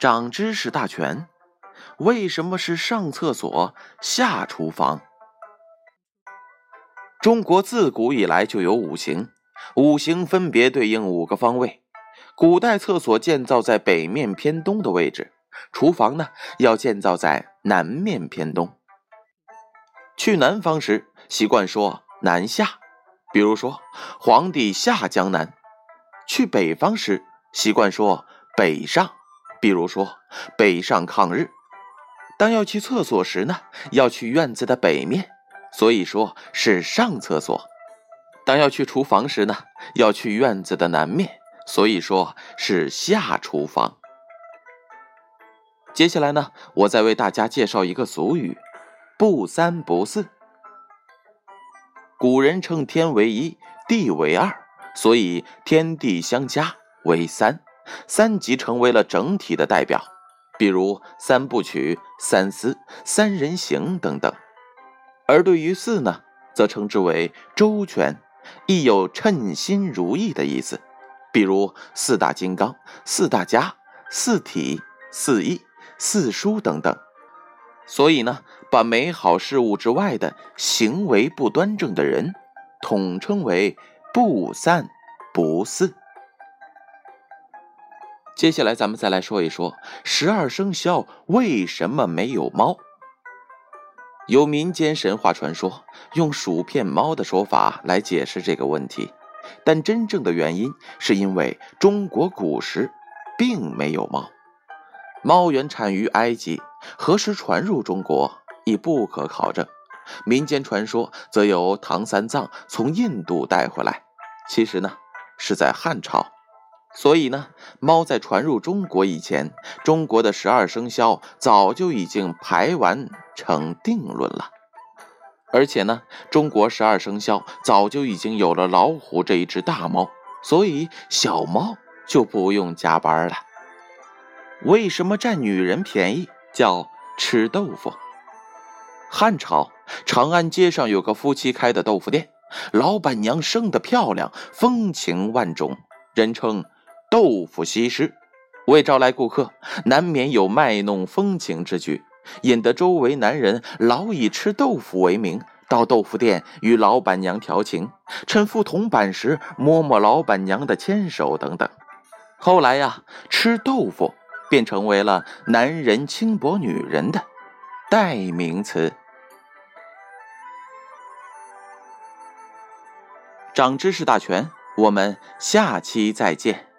长知识大全。为什么是上厕所下厨房？中国自古以来就有五行，五行分别对应五个方位。古代厕所建造在北面偏东的位置，厨房呢要建造在南面偏东。去南方时习惯说南下，比如说皇帝下江南；去北方时习惯说北上，比如说北上抗日。当要去厕所时呢，要去院子的北面，所以说是上厕所；当要去厨房时呢，要去院子的南面，所以说是下厨房。接下来呢，我再为大家介绍一个俗语：不三不四。古人称天为一，地为二，所以天地相加为三，三级成为了整体的代表。比如三部曲、三思、三人行等等，而对于四呢，则称之为周全，亦有称心如意的意思。比如四大金刚、四大家、四体、四义、四书等等。所以呢，把美好事物之外的行为不端正的人，统称为不三不四。接下来，咱们再来说一说十二生肖为什么没有猫。有民间神话传说，用薯片猫的说法来解释这个问题，但真正的原因是因为中国古时并没有猫。猫原产于埃及，何时传入中国已不可考证。民间传说则由唐三藏从印度带回来，其实呢是在汉朝。所以呢，猫在传入中国以前，中国的十二生肖早就已经排完成定论了。而且呢，中国十二生肖早就已经有了老虎这一只大猫，所以小猫就不用加班了。为什么占女人便宜叫吃豆腐？汉朝长安街上有个夫妻开的豆腐店，老板娘生得漂亮，风情万种，人称。豆腐西施为招来顾客，难免有卖弄风情之举，引得周围男人老以吃豆腐为名到豆腐店与老板娘调情，趁付铜板时摸摸老板娘的纤手等等。后来呀，吃豆腐便成为了男人轻薄女人的代名词。长知识大全，我们下期再见。